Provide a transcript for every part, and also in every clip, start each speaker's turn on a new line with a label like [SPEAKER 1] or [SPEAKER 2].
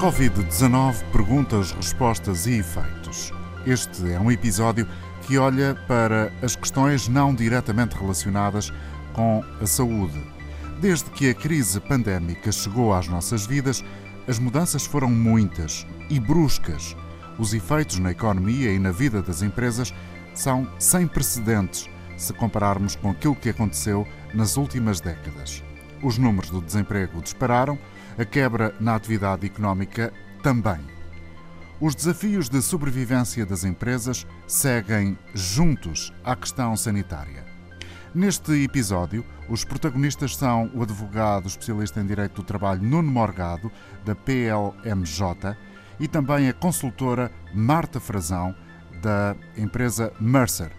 [SPEAKER 1] Covid-19 Perguntas, Respostas e Efeitos. Este é um episódio que olha para as questões não diretamente relacionadas com a saúde. Desde que a crise pandémica chegou às nossas vidas, as mudanças foram muitas e bruscas. Os efeitos na economia e na vida das empresas são sem precedentes se compararmos com aquilo que aconteceu nas últimas décadas. Os números do desemprego dispararam a quebra na atividade económica também. Os desafios de sobrevivência das empresas seguem juntos à questão sanitária. Neste episódio, os protagonistas são o advogado especialista em Direito do Trabalho Nuno Morgado, da PLMJ, e também a consultora Marta Frazão, da empresa Mercer.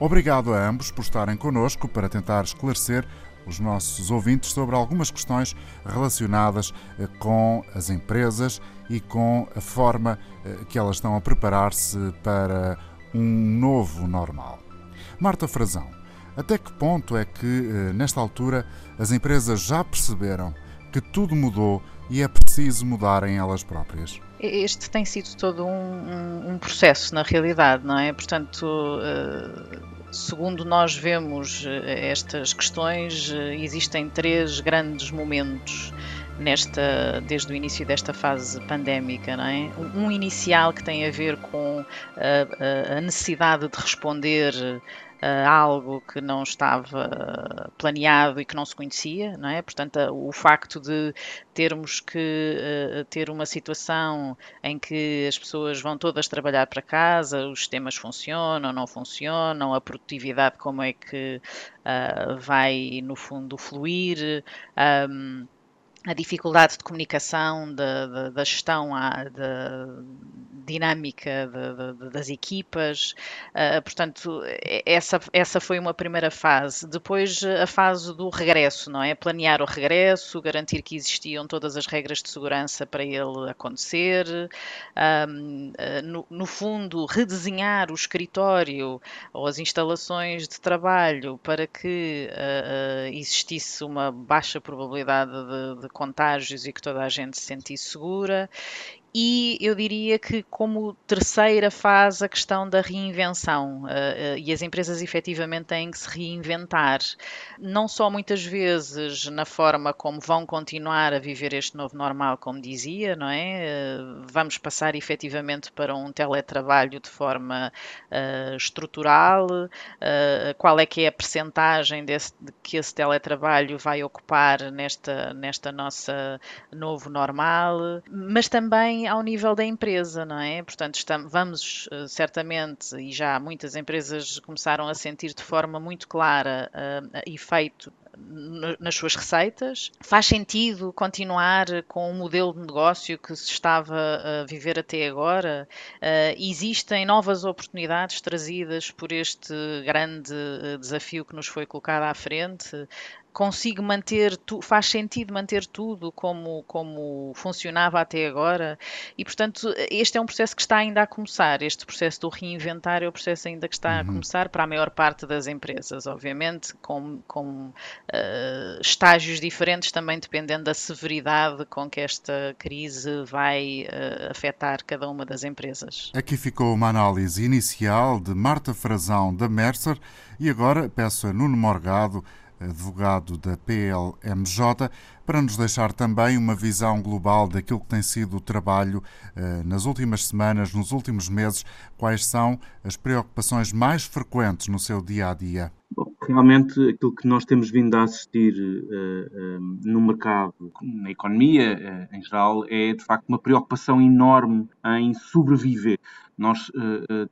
[SPEAKER 1] Obrigado a ambos por estarem connosco para tentar esclarecer os nossos ouvintes sobre algumas questões relacionadas eh, com as empresas e com a forma eh, que elas estão a preparar-se para um novo normal. Marta Frazão, até que ponto é que, eh, nesta altura, as empresas já perceberam que tudo mudou e é preciso mudarem elas próprias?
[SPEAKER 2] Este tem sido todo um, um, um processo, na realidade, não é? Portanto, uh Segundo nós vemos eh, estas questões, eh, existem três grandes momentos nesta, desde o início desta fase pandémica. Não é? Um inicial que tem a ver com a, a necessidade de responder uh, algo que não estava planeado e que não se conhecia, não é? Portanto, o facto de termos que uh, ter uma situação em que as pessoas vão todas trabalhar para casa, os sistemas funcionam, não funcionam, a produtividade como é que uh, vai, no fundo, fluir. Um, a dificuldade de comunicação, da, da gestão da dinâmica de, de, das equipas, uh, portanto, essa, essa foi uma primeira fase. Depois, a fase do regresso, não é? Planear o regresso, garantir que existiam todas as regras de segurança para ele acontecer, uh, no, no, fundo, redesenhar o escritório ou as instalações de trabalho para que uh, existisse uma baixa probabilidade de, de contágios e que toda a gente se sentisse segura e eu diria que, como terceira fase, a questão da reinvenção. Uh, uh, e as empresas efetivamente têm que se reinventar. Não só muitas vezes na forma como vão continuar a viver este novo normal, como dizia, não é? Uh, vamos passar efetivamente para um teletrabalho de forma estrutural. qual é que é a percentagem de que esse teletrabalho vai ocupar nesta, nesta nossa novo normal? Mas também ao nível da empresa, não é? Portanto, estamos, vamos eh, certamente, e já muitas empresas começaram a sentir de forma muito clara uh, efeito nas suas receitas? Faz sentido continuar com o modelo de negócio que se estava a viver até agora? Uh, existem novas oportunidades trazidas por este grande desafio que nos foi colocado à frente? Consigo manter, tu, faz sentido manter tudo como, como funcionava até agora e, portanto, este é um processo que está ainda a começar. Este processo do reinventar é o processo ainda que está uhum. a começar para a maior parte das empresas, obviamente, com, com uh, estágios diferentes também dependendo da severidade com que esta crise vai uh, afetar cada uma das empresas.
[SPEAKER 1] Aqui ficou uma análise inicial de Marta Frazão da Mercer e agora peço a Nuno Morgado advogado da PLMJ, para nos deixar também uma visão global daquilo que tem sido o trabalho eh, nas últimas semanas, nos últimos meses. Quais são as preocupações mais frequentes no seu dia a dia?
[SPEAKER 3] Realmente, aquilo que nós temos vindo a assistir uh, uh, no mercado, na economia uh, em geral, é de facto uma preocupação enorme em sobreviver. Nós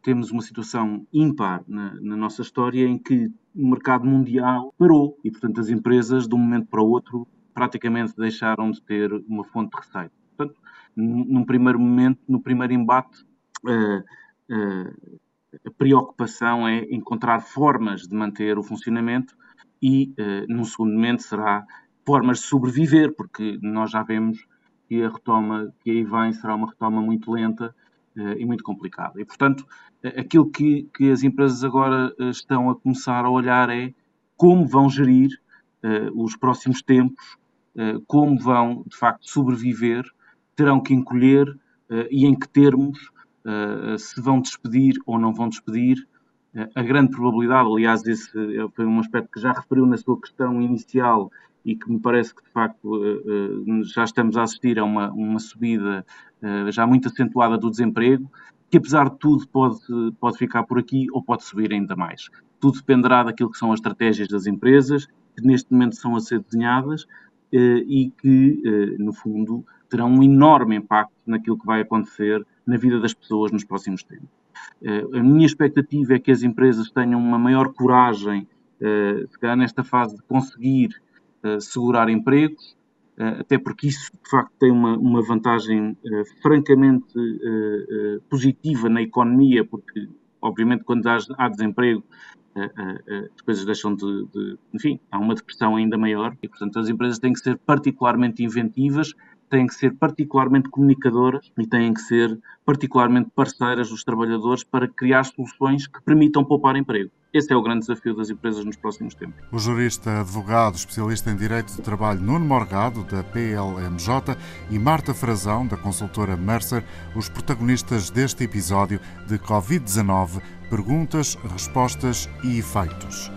[SPEAKER 3] temos uma situação ímpar na, na nossa história em que o mercado mundial parou e, portanto, as empresas, de um momento para o outro, praticamente deixaram de ter uma fonte de receita. Portanto, num primeiro momento, no primeiro embate, uh, uh, a preocupação é encontrar formas de manter o funcionamento e, uh, num segundo momento, será formas de sobreviver, porque nós já vemos que a retoma que aí vem será uma retoma muito lenta e muito complicada. E, portanto, aquilo que, que as empresas agora eh, estão a começar a olhar é como vão gerir uh, os próximos tempos, como vão, de facto, sobreviver terão que encolher e em que termos se vão despedir ou não vão despedir. a grande probabilidade, aliás, esse foi um aspecto que já referiu na sua questão inicial e que me parece que de facto já estamos a assistir a uma, uma subida já muito acentuada do desemprego, que apesar de tudo pode, pode ficar por aqui ou pode subir ainda mais. Tudo dependerá daquilo que são as estratégias das empresas, que neste momento são a ser desenhadas eh, e que, eh, no fundo, terão um enorme impacto naquilo que vai acontecer na vida das pessoas nos próximos tempos. Eh, a minha expectativa é que as empresas tenham uma maior coragem, se calhar nesta fase, de conseguir segurar empregos, até porque isso, de facto, tem uma, uma vantagem francamente positiva na economia, porque, obviamente, quando há, há desemprego, as coisas deixam de, de, Enfim, há uma depressão ainda maior e, portanto, as empresas têm que ser particularmente inventivas, têm que ser particularmente comunicadoras e têm que ser particularmente parceiras dos trabalhadores para criar soluções que permitam poupar emprego. Esse é o grande desafio das empresas nos próximos tempos.
[SPEAKER 1] O jurista, advogado, especialista em Direito de Trabalho Nuno Morgado, da PLMJ, e Marta Frazão, da consultora Mercer, os protagonistas deste episódio de Covid-19, perguntas, respostas e efeitos.